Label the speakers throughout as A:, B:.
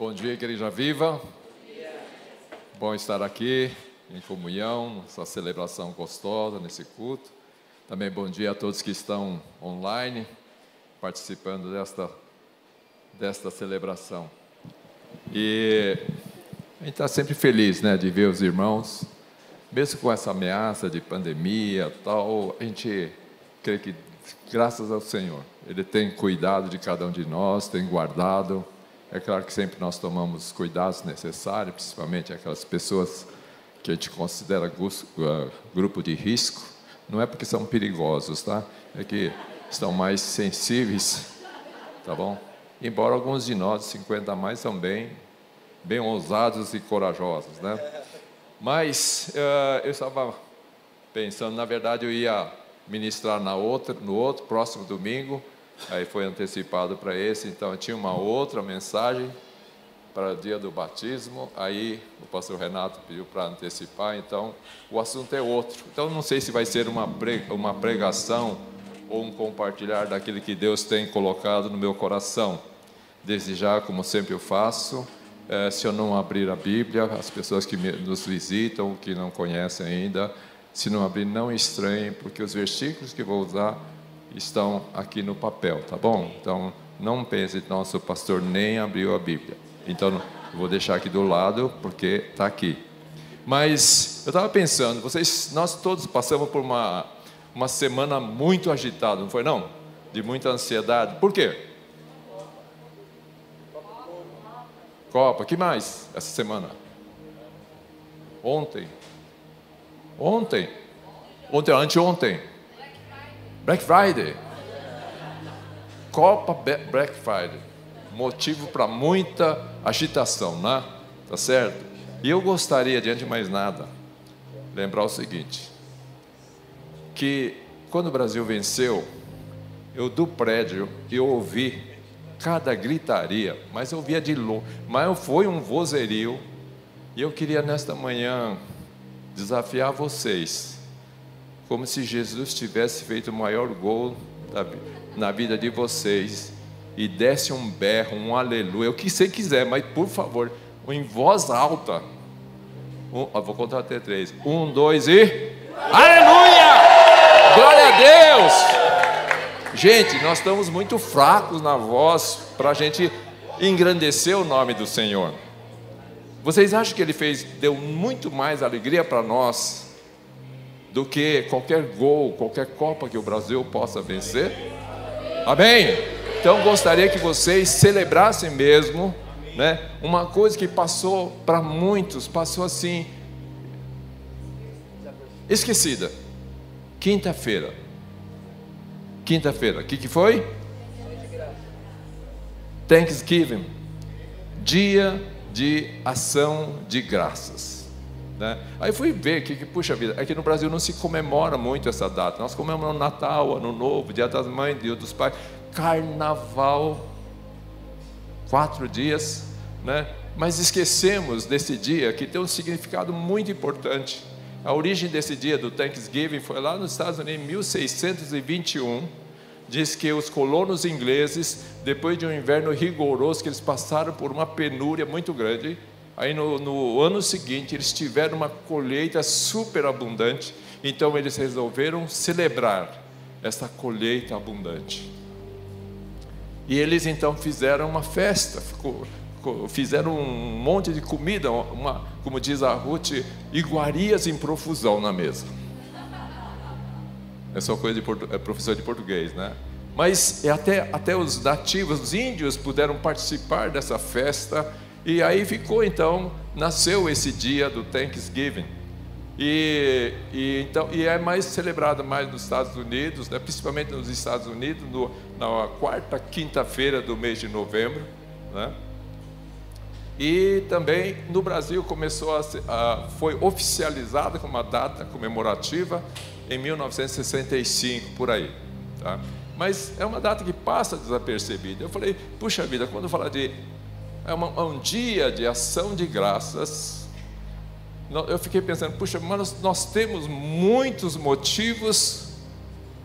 A: Bom dia, Igreja Viva. Bom estar aqui em comunhão, nessa celebração gostosa, nesse culto. Também bom dia a todos que estão online, participando desta, desta celebração. E a gente está sempre feliz né, de ver os irmãos, mesmo com essa ameaça de pandemia tal, a gente crê que, graças ao Senhor, Ele tem cuidado de cada um de nós, tem guardado. É claro que sempre nós tomamos cuidados necessários, principalmente aquelas pessoas que a gente considera uh, grupo de risco. Não é porque são perigosos, tá? É que estão mais sensíveis, tá bom? Embora alguns de nós, 50 a mais, são bem, bem ousados e corajosos, né? Mas uh, eu estava pensando, na verdade, eu ia ministrar na outra, no outro próximo domingo, aí foi antecipado para esse, então tinha uma outra mensagem para o dia do batismo, aí o pastor Renato pediu para antecipar, então o assunto é outro. Então não sei se vai ser uma, uma pregação ou um compartilhar daquilo que Deus tem colocado no meu coração. Desde já, como sempre eu faço, é, se eu não abrir a Bíblia, as pessoas que nos visitam, que não conhecem ainda, se não abrir, não estranhem, porque os versículos que vou usar estão aqui no papel, tá bom? Então, não pense, nosso pastor nem abriu a Bíblia. Então, vou deixar aqui do lado, porque está aqui. Mas eu estava pensando, vocês, nós todos passamos por uma, uma semana muito agitada, não foi não? De muita ansiedade. Por quê? Copa, que mais essa semana? Ontem. Ontem. Ontem, anteontem. Black Friday. Copa Black Friday. Motivo para muita agitação, né? Tá certo? E eu gostaria, diante de mais nada, lembrar o seguinte: que quando o Brasil venceu, eu do prédio eu ouvi cada gritaria, mas eu via de longe, mas foi um vozerio, e eu queria nesta manhã desafiar vocês como se Jesus tivesse feito o maior gol na vida de vocês e desse um berro, um aleluia, o que você quiser, mas por favor, em voz alta. Um, vou contar até três. Um, dois e. Aleluia! Glória a Deus! Gente, nós estamos muito fracos na voz para a gente engrandecer o nome do Senhor. Vocês acham que ele fez, deu muito mais alegria para nós do que qualquer gol, qualquer Copa que o Brasil possa vencer? Amém? Então gostaria que vocês celebrassem mesmo, né? Uma coisa que passou para muitos, passou assim esquecida. Quinta-feira. Quinta-feira. O que, que foi? Thanksgiving. Dia de ação de graças. Né? Aí fui ver que, que, puxa vida, aqui no Brasil não se comemora muito essa data. Nós comemoramos Natal, Ano Novo, Dia das Mães, Dia dos Pais, Carnaval, quatro dias, né? Mas esquecemos desse dia que tem um significado muito importante. A origem desse dia do Thanksgiving foi lá nos Estados Unidos em 1621. Diz que os colonos ingleses, depois de um inverno rigoroso, que eles passaram por uma penúria muito grande, Aí no, no ano seguinte eles tiveram uma colheita super abundante, então eles resolveram celebrar essa colheita abundante. E eles então fizeram uma festa, ficou, fizeram um monte de comida, uma, como diz a Ruth, iguarias em profusão na mesa. É só coisa de é professor de português, né? Mas até, até os nativos, os índios, puderam participar dessa festa e aí ficou então, nasceu esse dia do Thanksgiving. E, e, então, e é mais celebrado mais nos Estados Unidos, né, principalmente nos Estados Unidos, no, na quarta quinta-feira do mês de novembro. Né? E também no Brasil começou a, a, foi oficializada como uma data comemorativa em 1965, por aí. Tá? Mas é uma data que passa desapercebida. Eu falei, puxa vida, quando falar de é, é um dia de ação de graças. Eu fiquei pensando, puxa, mas nós temos muitos motivos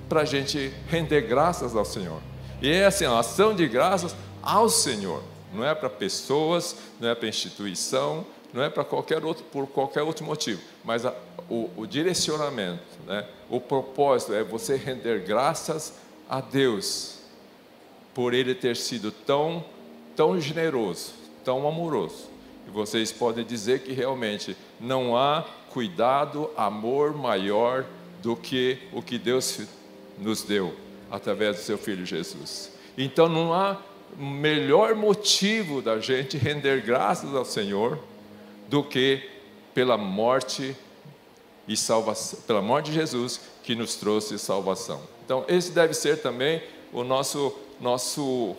A: para a gente render graças ao Senhor. E é assim, a ação de graças ao Senhor. Não é para pessoas, não é para instituição, não é para qualquer outro, por qualquer outro motivo. Mas a, o, o, direcionamento, né? o propósito é você render graças a Deus por Ele ter sido tão, tão generoso, tão amoroso. E vocês podem dizer que realmente não há cuidado, amor maior do que o que Deus nos deu através do seu Filho Jesus. Então não há melhor motivo da gente render graças ao Senhor do que pela morte e salvação, pela morte de Jesus que nos trouxe salvação. Então esse deve ser também o nosso nosso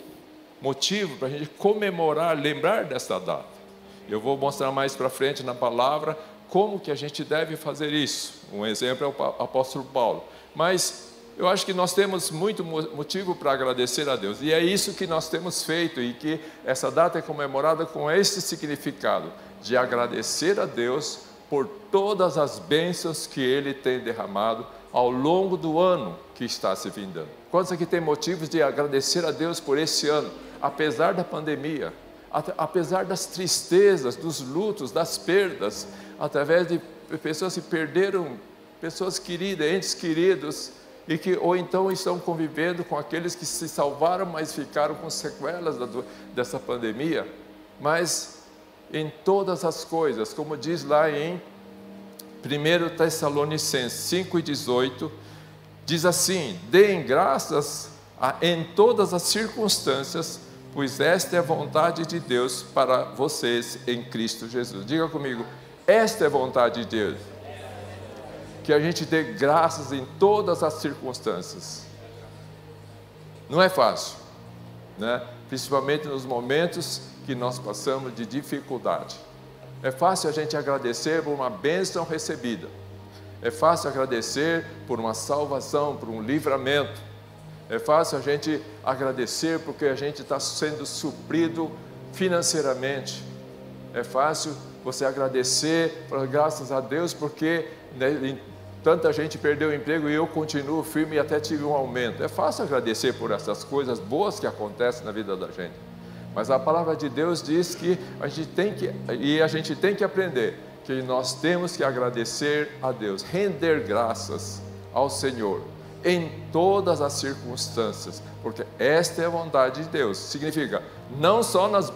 A: motivo para a gente comemorar, lembrar dessa data. Eu vou mostrar mais para frente na palavra como que a gente deve fazer isso. Um exemplo é o apóstolo Paulo. Mas eu acho que nós temos muito motivo para agradecer a Deus. E é isso que nós temos feito e que essa data é comemorada com esse significado de agradecer a Deus por todas as bênçãos que ele tem derramado ao longo do ano que está se vindando. Quantos aqui têm motivos de agradecer a Deus por esse ano, apesar da pandemia, apesar das tristezas, dos lutos, das perdas, através de pessoas que perderam pessoas queridas, entes queridos, e que ou então estão convivendo com aqueles que se salvaram, mas ficaram com sequelas da, dessa pandemia. Mas em todas as coisas, como diz lá em 1 Tessalonicenses 5 e 18, diz assim: deem graças a, em todas as circunstâncias, pois esta é a vontade de Deus para vocês em Cristo Jesus. Diga comigo, esta é a vontade de Deus. Que a gente dê graças em todas as circunstâncias. Não é fácil, né? principalmente nos momentos que nós passamos de dificuldade. É fácil a gente agradecer por uma bênção recebida. É fácil agradecer por uma salvação, por um livramento. É fácil a gente agradecer porque a gente está sendo suprido financeiramente. É fácil você agradecer, graças a Deus, porque né, tanta gente perdeu o emprego e eu continuo firme e até tive um aumento. É fácil agradecer por essas coisas boas que acontecem na vida da gente. Mas a palavra de Deus diz que a gente tem que, e a gente tem que aprender, que nós temos que agradecer a Deus, render graças ao Senhor em todas as circunstâncias, porque esta é a vontade de Deus. Significa, não só nas,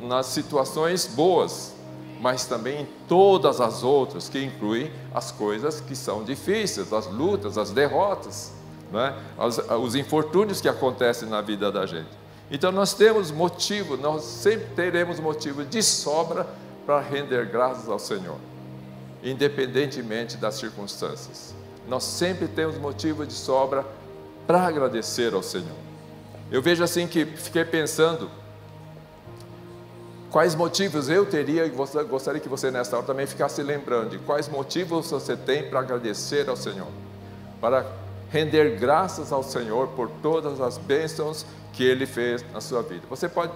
A: nas situações boas, mas também em todas as outras, que incluem as coisas que são difíceis, as lutas, as derrotas, é? os, os infortúnios que acontecem na vida da gente. Então nós temos motivo, nós sempre teremos motivo de sobra para render graças ao Senhor, independentemente das circunstâncias. Nós sempre temos motivo de sobra para agradecer ao Senhor. Eu vejo assim que fiquei pensando Quais motivos eu teria e gostaria que você nesta hora também ficasse lembrando de quais motivos você tem para agradecer ao Senhor, para render graças ao Senhor por todas as bênçãos que Ele fez na sua vida. Você pode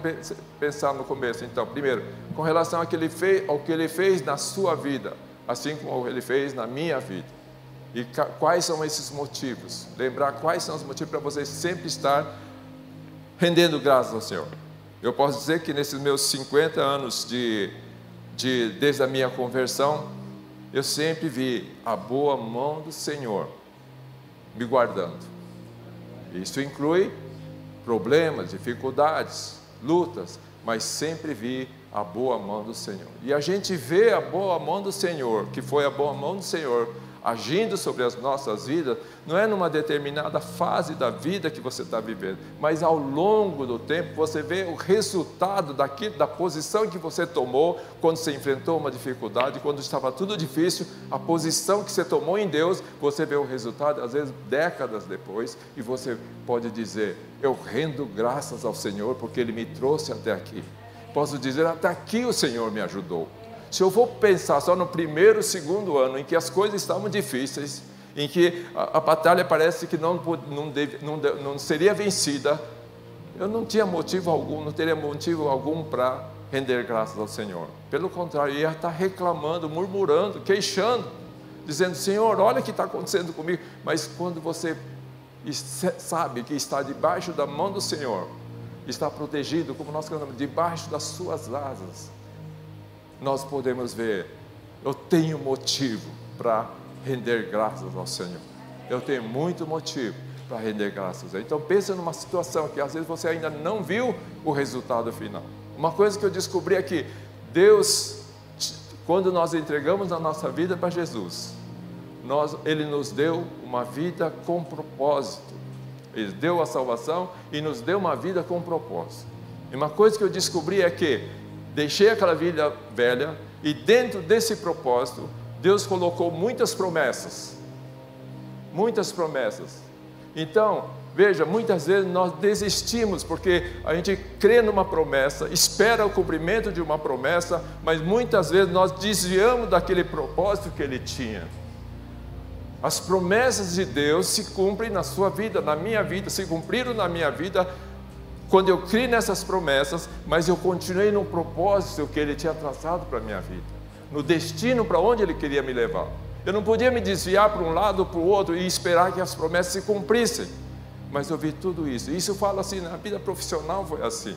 A: pensar no começo, então, primeiro, com relação ao que Ele fez, ao que Ele fez na sua vida, assim como Ele fez na minha vida. E quais são esses motivos? Lembrar quais são os motivos para você sempre estar rendendo graças ao Senhor. Eu posso dizer que nesses meus 50 anos de, de desde a minha conversão, eu sempre vi a boa mão do Senhor me guardando. Isso inclui problemas, dificuldades, lutas, mas sempre vi a boa mão do Senhor. E a gente vê a boa mão do Senhor, que foi a boa mão do Senhor agindo sobre as nossas vidas, não é numa determinada fase da vida que você está vivendo, mas ao longo do tempo você vê o resultado daquilo, da posição que você tomou quando você enfrentou uma dificuldade, quando estava tudo difícil, a posição que você tomou em Deus, você vê o resultado, às vezes décadas depois, e você pode dizer: Eu rendo graças ao Senhor porque Ele me trouxe até aqui. Posso dizer: Até aqui o Senhor me ajudou. Se eu vou pensar só no primeiro, segundo ano, em que as coisas estavam difíceis, em que a, a batalha parece que não, não, deve, não, não seria vencida, eu não tinha motivo algum, não teria motivo algum para render graças ao Senhor. Pelo contrário, ia estar reclamando, murmurando, queixando, dizendo: Senhor, olha o que está acontecendo comigo. Mas quando você sabe que está debaixo da mão do Senhor, está protegido, como nós cantamos, debaixo das suas asas, nós podemos ver, eu tenho motivo para render graças ao Senhor. Eu tenho muito motivo para render graças. Então pense numa situação que às vezes você ainda não viu o resultado final. Uma coisa que eu descobri é que Deus, quando nós entregamos a nossa vida para Jesus, nós, Ele nos deu uma vida com propósito. Ele deu a salvação e nos deu uma vida com propósito. E uma coisa que eu descobri é que deixei aquela vida velha e dentro desse propósito, Deus colocou muitas promessas. Muitas promessas. Então, veja, muitas vezes nós desistimos porque a gente crê numa promessa, espera o cumprimento de uma promessa, mas muitas vezes nós desviamos daquele propósito que ele tinha. As promessas de Deus se cumprem na sua vida, na minha vida, se cumpriram na minha vida quando eu criei nessas promessas, mas eu continuei no propósito que Ele tinha traçado para a minha vida, no destino para onde Ele queria me levar. Eu não podia me desviar para um lado ou para o outro e esperar que as promessas se cumprissem, mas eu vi tudo isso. Isso eu falo assim, na vida profissional foi assim.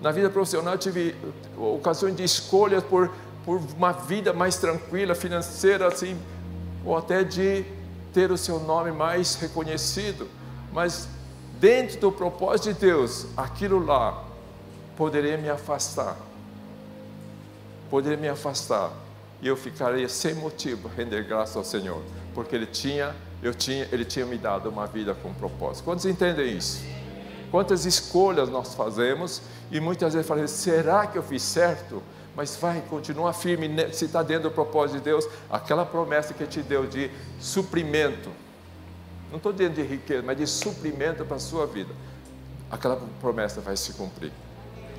A: Na vida profissional eu tive ocasiões de escolhas por, por uma vida mais tranquila, financeira, assim, ou até de ter o seu nome mais reconhecido, mas dentro do propósito de Deus, aquilo lá poderia me afastar. Poderia me afastar e eu ficaria sem motivo render graça ao Senhor, porque ele tinha, eu tinha, ele tinha me dado uma vida com propósito. Quantos entendem isso? Quantas escolhas nós fazemos e muitas vezes falamos, será que eu fiz certo? mas vai, continua firme, se está dentro do propósito de Deus, aquela promessa que te deu de suprimento, não estou dizendo de riqueza, mas de suprimento para a sua vida, aquela promessa vai se cumprir.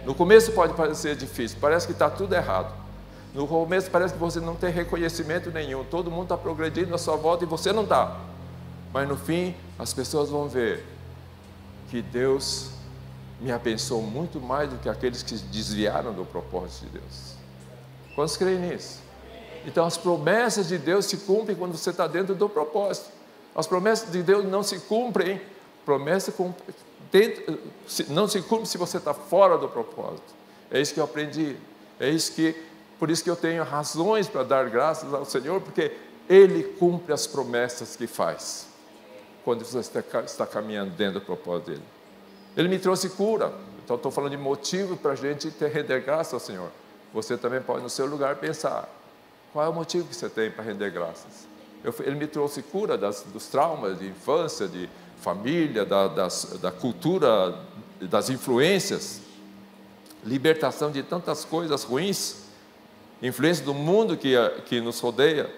A: No começo pode parecer difícil, parece que está tudo errado. No começo parece que você não tem reconhecimento nenhum, todo mundo está progredindo à sua volta e você não está. Mas no fim, as pessoas vão ver que Deus me abençoou muito mais do que aqueles que desviaram do propósito de Deus. Quantos creem nisso? Então, as promessas de Deus se cumprem quando você está dentro do propósito. As promessas de Deus não se cumprem, promessa não se cumpre se você está fora do propósito. É isso que eu aprendi. É isso que, por isso que eu tenho razões para dar graças ao Senhor, porque Ele cumpre as promessas que faz quando você está, caminhando dentro do propósito dele. Ele me trouxe cura. Então, estou falando de motivo para a gente ter, render graça ao Senhor. Você também pode, no seu lugar, pensar: qual é o motivo que você tem para render graças? Eu, ele me trouxe cura das, dos traumas de infância, de família, da, das, da cultura, das influências, libertação de tantas coisas ruins, influência do mundo que, que nos rodeia.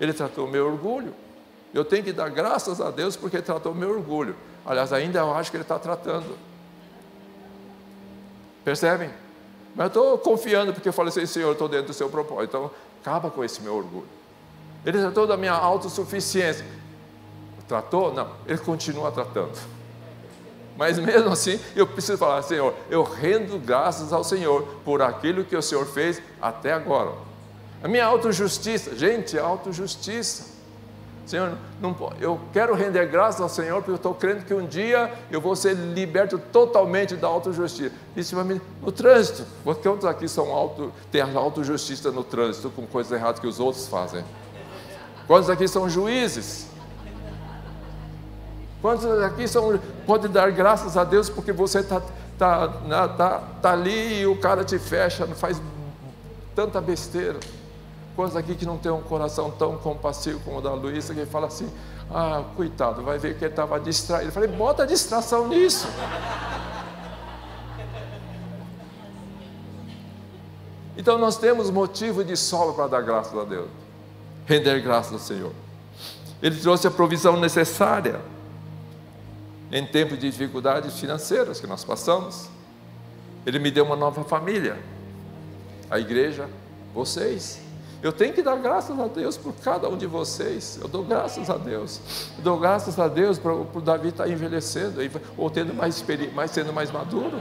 A: Ele tratou meu orgulho. Eu tenho que dar graças a Deus porque ele tratou meu orgulho. Aliás, ainda eu acho que ele está tratando. Percebem? Mas eu estou confiando porque eu falei assim, Senhor, eu estou dentro do seu propósito. Então, acaba com esse meu orgulho. Ele tratou da minha autossuficiência. Tratou? Não, ele continua tratando. Mas mesmo assim, eu preciso falar, Senhor, eu rendo graças ao Senhor por aquilo que o Senhor fez até agora. A minha autojustiça, gente, autojustiça. Senhor, não, eu quero render graças ao Senhor, porque eu estou crendo que um dia eu vou ser liberto totalmente da autojustiça. Me, no trânsito. Quantos aqui são auto, têm autojustiça no trânsito com coisas erradas que os outros fazem? Quantos aqui são juízes? Quantos aqui são, pode dar graças a Deus porque você está tá, tá, tá ali e o cara te fecha, não faz tanta besteira? Quantos aqui que não tem um coração tão compassivo como o da Luísa, que fala assim, ah, coitado, vai ver que ele estava distraído. Eu falei, bota distração nisso. Então nós temos motivo de sobra para dar graças a Deus, render graças ao Senhor. Ele trouxe a provisão necessária em tempos de dificuldades financeiras que nós passamos. Ele me deu uma nova família, a igreja, vocês. Eu tenho que dar graças a Deus por cada um de vocês. Eu dou graças a Deus. Eu dou graças a Deus por, o Davi estar envelhecendo ou tendo mais, mais sendo mais maduro.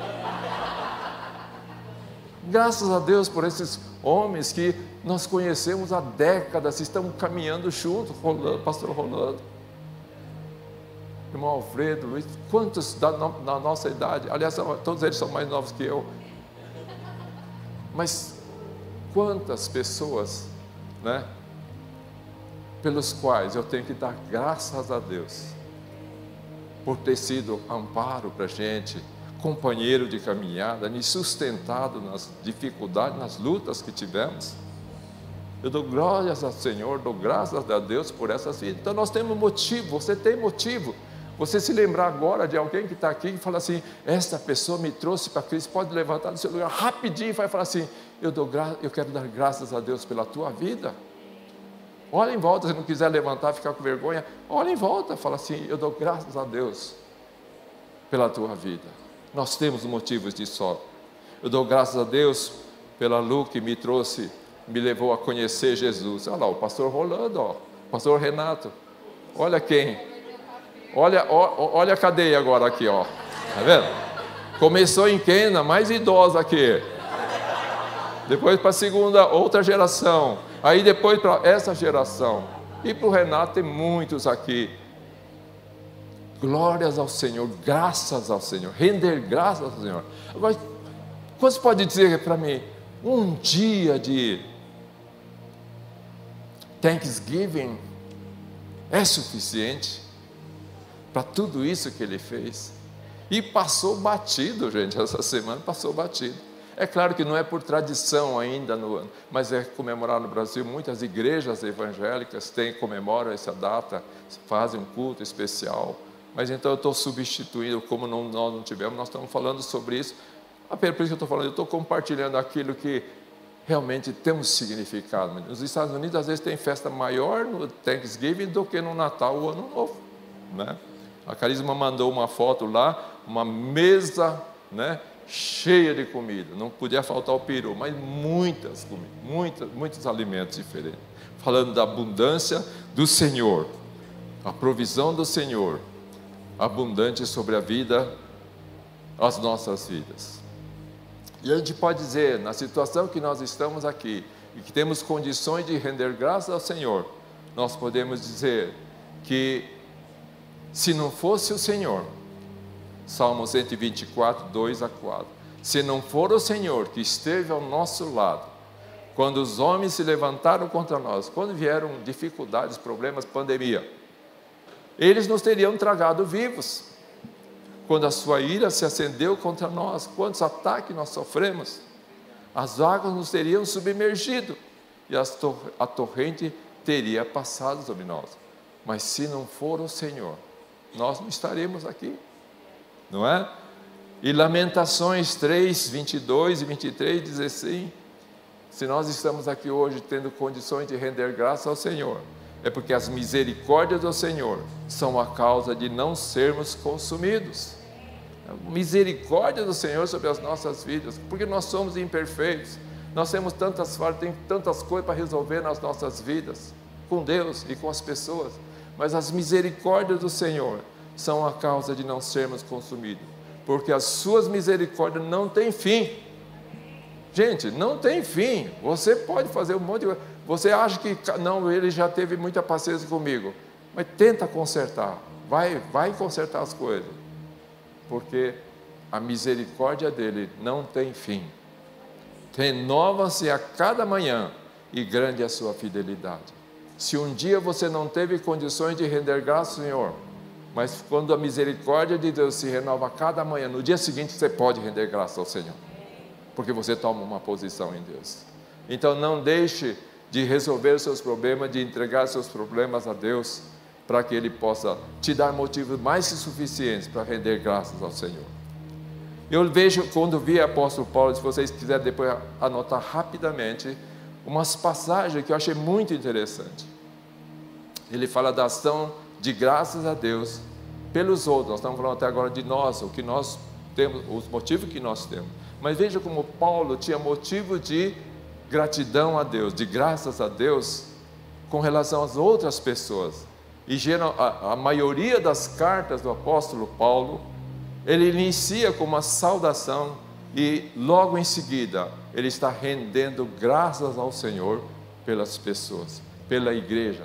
A: Graças a Deus por esses homens que nós conhecemos há décadas, estão caminhando juntos, Rolando, pastor Rolando. irmão Alfredo, Luiz, quantos da, na nossa idade, aliás, todos eles são mais novos que eu, mas quantas pessoas, né, pelos quais eu tenho que dar graças a Deus, por ter sido amparo para a gente, companheiro de caminhada, me sustentado nas dificuldades, nas lutas que tivemos. Eu dou glórias ao Senhor, dou graças a Deus por essas vidas. Então nós temos motivo, você tem motivo. Você se lembrar agora de alguém que está aqui e fala assim: esta pessoa me trouxe para Cristo, pode levantar do seu lugar rapidinho e vai falar assim: eu, dou gra eu quero dar graças a Deus pela tua vida. Olha em volta, se não quiser levantar, ficar com vergonha, olha em volta, fala assim: eu dou graças a Deus pela tua vida. Nós temos motivos de sorte. Eu dou graças a Deus pela Lu que me trouxe me levou a conhecer Jesus. Olha lá, o pastor Rolando, ó, o pastor Renato. Olha quem. Olha, ó, olha a cadeia agora aqui, ó. Tá vendo? Começou em Quena, mais idosa aqui. Depois para a segunda, outra geração. Aí depois para essa geração. E para o Renato tem muitos aqui. Glórias ao Senhor, graças ao Senhor, render graças ao Senhor. Agora, quantos pode dizer para mim, um dia de Thanksgiving é suficiente para tudo isso que ele fez. E passou batido, gente, essa semana passou batido. É claro que não é por tradição ainda no ano, mas é comemorar no Brasil. Muitas igrejas evangélicas têm, comemoram essa data, fazem um culto especial. Mas então eu estou substituindo, como não, nós não tivemos, nós estamos falando sobre isso. Por isso que eu estou falando, eu estou compartilhando aquilo que realmente tem um significado. Nos Estados Unidos, às vezes, tem festa maior no Thanksgiving do que no Natal ou Ano Novo. Né? A Carisma mandou uma foto lá, uma mesa né, cheia de comida. Não podia faltar o peru, mas muitas comidas, muitas, muitos alimentos diferentes. Falando da abundância do Senhor, a provisão do Senhor, abundante sobre a vida, as nossas vidas. E a gente pode dizer, na situação que nós estamos aqui, e que temos condições de render graças ao Senhor, nós podemos dizer que, se não fosse o Senhor, Salmo 124, 2 a 4, se não for o Senhor que esteve ao nosso lado, quando os homens se levantaram contra nós, quando vieram dificuldades, problemas, pandemia, eles nos teriam tragado vivos quando a sua ira se acendeu contra nós, quantos ataques nós sofremos, as águas nos teriam submergido e a torrente teria passado sobre nós. Mas se não for o Senhor, nós não estaremos aqui, não é? E Lamentações 3, 22 e 23 diz assim: se nós estamos aqui hoje tendo condições de render graça ao Senhor, é porque as misericórdias do Senhor são a causa de não sermos consumidos. A misericórdia do Senhor sobre as nossas vidas, porque nós somos imperfeitos. Nós temos tantas falhas, tem tantas coisas para resolver nas nossas vidas, com Deus e com as pessoas. Mas as misericórdias do Senhor são a causa de não sermos consumidos, porque as suas misericórdias não têm fim. Gente, não tem fim. Você pode fazer um monte de coisa. Você acha que não, ele já teve muita paciência comigo, mas tenta consertar. Vai, vai consertar as coisas. Porque a misericórdia dele não tem fim. Renova-se a cada manhã e grande é a sua fidelidade. Se um dia você não teve condições de render graça Senhor, mas quando a misericórdia de Deus se renova a cada manhã, no dia seguinte você pode render graça ao Senhor, porque você toma uma posição em Deus. Então não deixe de resolver seus problemas, de entregar seus problemas a Deus, para que Ele possa te dar motivos mais que suficientes para render graças ao Senhor. Eu vejo, quando vi o apóstolo Paulo, se vocês quiserem depois anotar rapidamente, umas passagens que eu achei muito interessante. Ele fala da ação de graças a Deus pelos outros. Nós estamos falando até agora de nós, o que nós temos, os motivos que nós temos. Mas veja como Paulo tinha motivo de gratidão a Deus, de graças a Deus, com relação às outras pessoas. E a, a maioria das cartas do apóstolo Paulo, ele inicia com uma saudação e logo em seguida ele está rendendo graças ao Senhor pelas pessoas, pela igreja,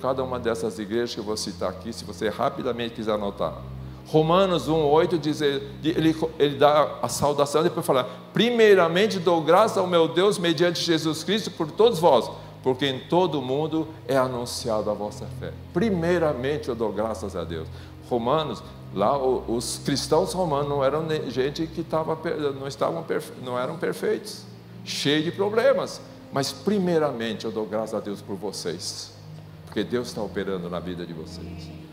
A: cada uma dessas igrejas que eu vou citar aqui, se você rapidamente quiser anotar. Romanos 1,8 diz, ele, ele dá a saudação, depois fala: Primeiramente dou graças ao meu Deus mediante Jesus Cristo por todos vós, porque em todo o mundo é anunciada a vossa fé. Primeiramente eu dou graças a Deus. Romanos, lá os cristãos romanos não eram gente que estava, não, estavam, não eram perfeitos, cheios de problemas. Mas primeiramente eu dou graças a Deus por vocês, porque Deus está operando na vida de vocês.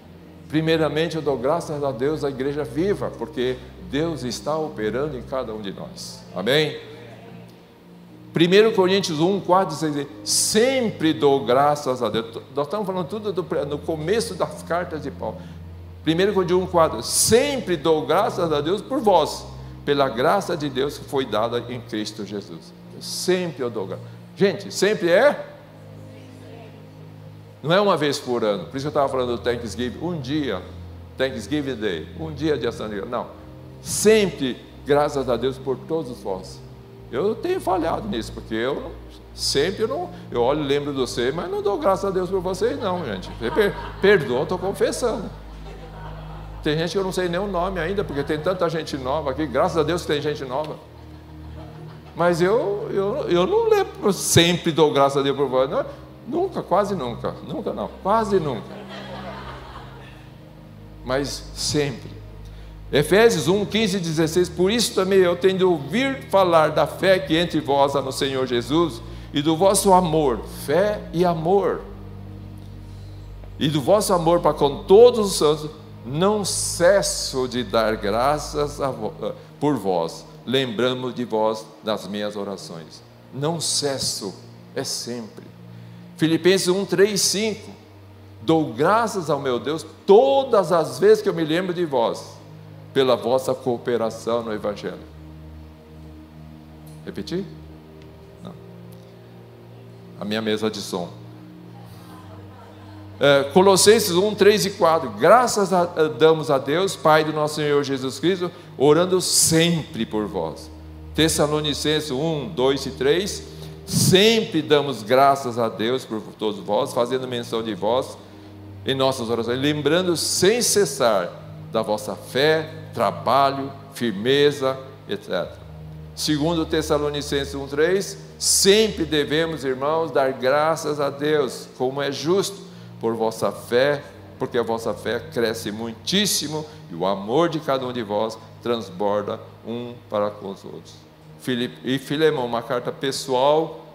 A: Primeiramente, eu dou graças a Deus à igreja viva, porque Deus está operando em cada um de nós. Amém? 1 Coríntios 1, 4, 6, sempre dou graças a Deus. Nós estamos falando tudo do, no começo das cartas de Paulo. 1 Coríntios 1, 4, sempre dou graças a Deus por vós, pela graça de Deus que foi dada em Cristo Jesus. Sempre eu dou graças. Gente, sempre é não é uma vez por ano. Por isso eu estava falando do Thanksgiving. Um dia, Thanksgiving Day. Um dia de ação de graças. Não. Sempre, graças a Deus por todos vós. Eu tenho falhado nisso, porque eu sempre não. Eu olho e lembro de você, mas não dou graças a Deus por vocês, não, gente. Per, perdoa, estou confessando. Tem gente que eu não sei nem o nome ainda, porque tem tanta gente nova aqui. Graças a Deus tem gente nova. Mas eu, eu, eu não lembro, sempre dou graças a Deus por vocês. Não, Nunca, quase nunca. Nunca não, quase nunca. Mas sempre. Efésios 1, 15 e 16. Por isso também eu tenho de ouvir falar da fé que entre vós há no Senhor Jesus e do vosso amor, fé e amor. E do vosso amor para com todos os santos, não cesso de dar graças por vós, lembrando de vós nas minhas orações. Não cesso, é sempre. Filipenses 1, 3, 5. Dou graças ao meu Deus todas as vezes que eu me lembro de vós, pela vossa cooperação no Evangelho. Repetir? Não. A minha mesa de som. É, Colossenses 1, 3 e 4. Graças a, damos a Deus, Pai do nosso Senhor Jesus Cristo, orando sempre por vós. Tessalonicenses 1, 2 e 3 Sempre damos graças a Deus por todos vós, fazendo menção de vós em nossas orações, lembrando sem cessar da vossa fé, trabalho, firmeza, etc. Segundo Tessalonicenses 1:3, sempre devemos, irmãos, dar graças a Deus, como é justo, por vossa fé, porque a vossa fé cresce muitíssimo e o amor de cada um de vós transborda um para com os outros e Filemão, uma carta pessoal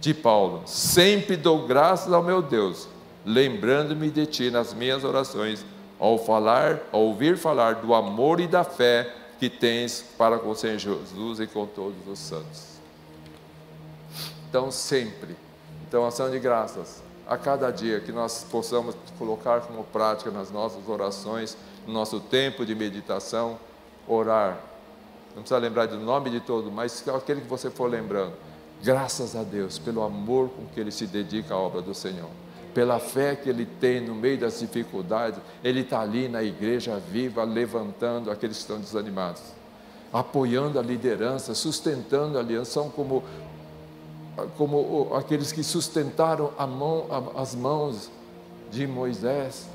A: de Paulo. Sempre dou graças ao meu Deus, lembrando-me de ti nas minhas orações, ao falar, ao ouvir falar do amor e da fé que tens para com o Senhor Jesus e com todos os santos. Então, sempre. Então, ação de graças. A cada dia que nós possamos colocar como prática nas nossas orações, no nosso tempo de meditação, orar não precisa lembrar do nome de todo, mas aquele que você for lembrando. Graças a Deus pelo amor com que ele se dedica à obra do Senhor, pela fé que ele tem no meio das dificuldades, ele está ali na igreja viva, levantando aqueles que estão desanimados, apoiando a liderança, sustentando a aliança, são como, como aqueles que sustentaram mão, as mãos de Moisés.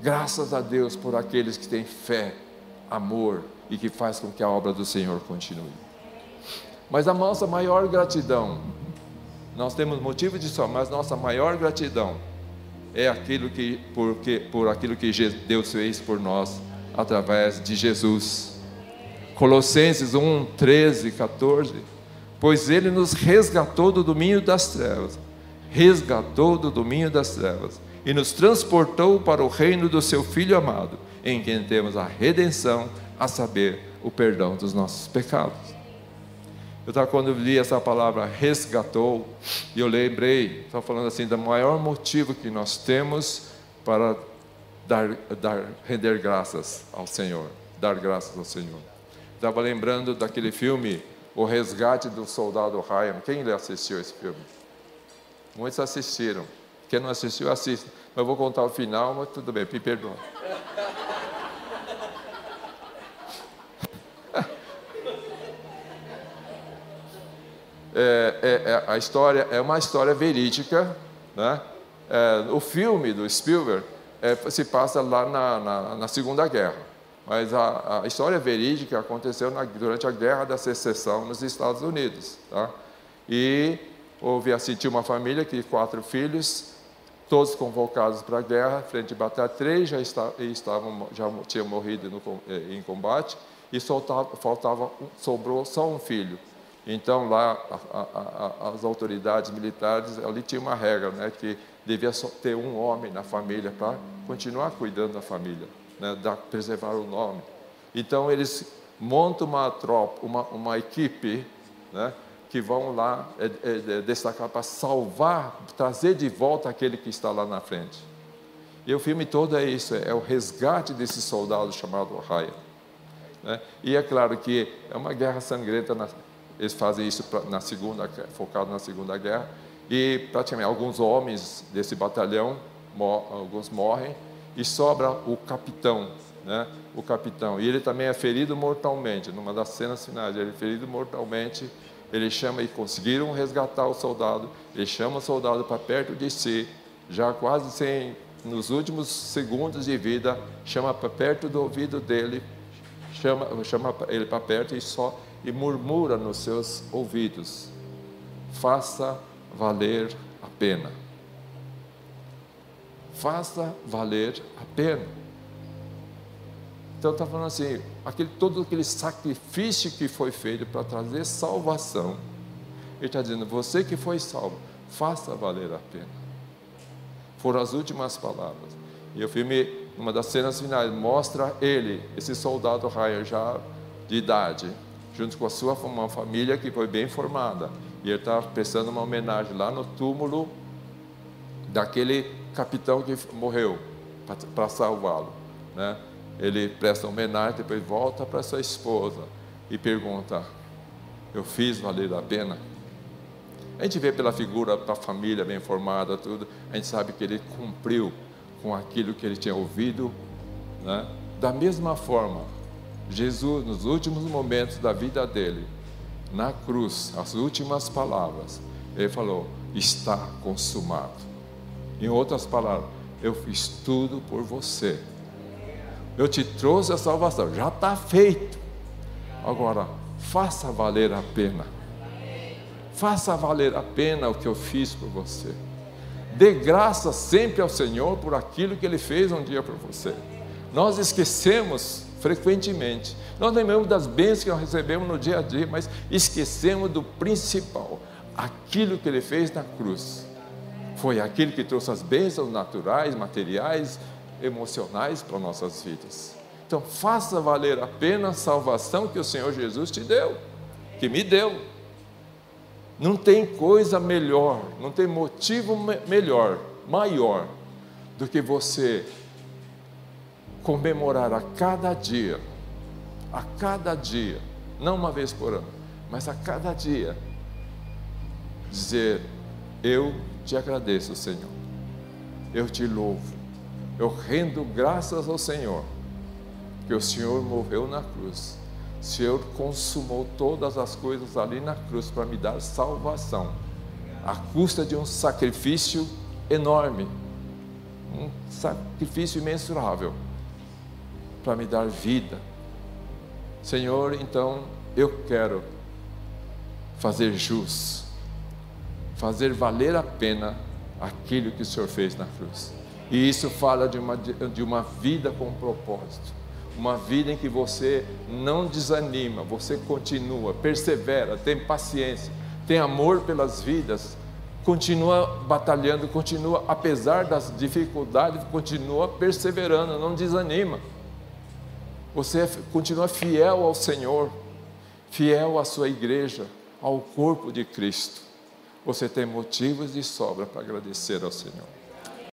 A: Graças a Deus por aqueles que têm fé, amor, e que faz com que a obra do Senhor continue. Mas a nossa maior gratidão, nós temos motivo de só, mas nossa maior gratidão é aquilo que porque por aquilo que Deus fez por nós através de Jesus. Colossenses 1, 13, 14. Pois ele nos resgatou do domínio das trevas, resgatou do domínio das trevas e nos transportou para o reino do seu Filho amado, em quem temos a redenção, a saber, o perdão dos nossos pecados. Eu estava quando eu li essa palavra resgatou, e eu lembrei, estava falando assim, do maior motivo que nós temos para dar, dar, render graças ao Senhor, dar graças ao Senhor. Estava lembrando daquele filme O Resgate do Soldado Ryan. Quem assistiu esse filme? Muitos assistiram. Quem não assistiu, assista. Mas eu vou contar o final, mas tudo bem, me perdoa. É, é, é, a história é uma história verídica, né? é, o filme do Spielberg é, se passa lá na, na, na Segunda Guerra. Mas a, a, história verídica aconteceu na, durante a Guerra da Secessão nos Estados Unidos. Tá? E houve assim, tinha uma família que quatro filhos, todos convocados para a guerra, frente de batalha, três já, está, estavam, já tinham morrido no, eh, em combate, e soltava, faltava, sobrou só um filho. Então lá a, a, as autoridades militares ali tinha uma regra, né, que devia ter um homem na família para continuar cuidando da família, né, da, preservar o nome. Então eles montam uma tropa, uma, uma equipe, né, que vão lá é, é, é destacar para salvar, trazer de volta aquele que está lá na frente. E o filme todo é isso, é, é o resgate desse soldado chamado Raya. Né? E é claro que é uma guerra sangrenta, na, eles fazem isso na segunda, focado na segunda guerra, e praticamente alguns homens desse batalhão, alguns morrem, e sobra o capitão, né? o capitão. E ele também é ferido mortalmente, numa das cenas finais, ele é ferido mortalmente, ele chama e conseguiram resgatar o soldado, ele chama o soldado para perto de si, já quase sem, nos últimos segundos de vida, chama para perto do ouvido dele, chama, chama ele para perto e só e murmura nos seus ouvidos: faça valer a pena. Faça valer a pena. Então está falando assim, aquele, todo aquele sacrifício que foi feito para trazer salvação, ele está dizendo, você que foi salvo, faça valer a pena. Foram as últimas palavras. E o filme, uma das cenas finais, mostra ele, esse soldado Ryan já de idade, junto com a sua uma família que foi bem formada. E ele está prestando uma homenagem lá no túmulo daquele capitão que morreu para salvá-lo. Né? ele presta homenagem, depois volta para sua esposa e pergunta: Eu fiz valer a pena? A gente vê pela figura da família bem formada, tudo, a gente sabe que ele cumpriu com aquilo que ele tinha ouvido. Né? Da mesma forma, Jesus, nos últimos momentos da vida dele, na cruz, as últimas palavras, ele falou: Está consumado. Em outras palavras, eu fiz tudo por você eu te trouxe a salvação, já está feito. Agora, faça valer a pena. Faça valer a pena o que eu fiz por você. Dê graça sempre ao Senhor por aquilo que Ele fez um dia por você. Nós esquecemos frequentemente. Nós lembramos das bênçãos que nós recebemos no dia a dia, mas esquecemos do principal, aquilo que Ele fez na cruz. Foi aquilo que trouxe as bênçãos naturais, materiais, emocionais para nossas vidas. Então, faça valer a pena a salvação que o Senhor Jesus te deu, que me deu. Não tem coisa melhor, não tem motivo melhor, maior, do que você comemorar a cada dia, a cada dia, não uma vez por ano, mas a cada dia, dizer: Eu te agradeço, Senhor, eu te louvo, eu rendo graças ao Senhor, que o Senhor morreu na cruz. O Senhor consumou todas as coisas ali na cruz para me dar salvação, à custa de um sacrifício enorme, um sacrifício imensurável, para me dar vida. Senhor, então eu quero fazer jus, fazer valer a pena aquilo que o Senhor fez na cruz. E isso fala de uma, de uma vida com propósito. Uma vida em que você não desanima, você continua, persevera, tem paciência, tem amor pelas vidas, continua batalhando, continua, apesar das dificuldades, continua perseverando, não desanima. Você é, continua fiel ao Senhor, fiel à sua igreja, ao corpo de Cristo. Você tem motivos de sobra para agradecer ao Senhor.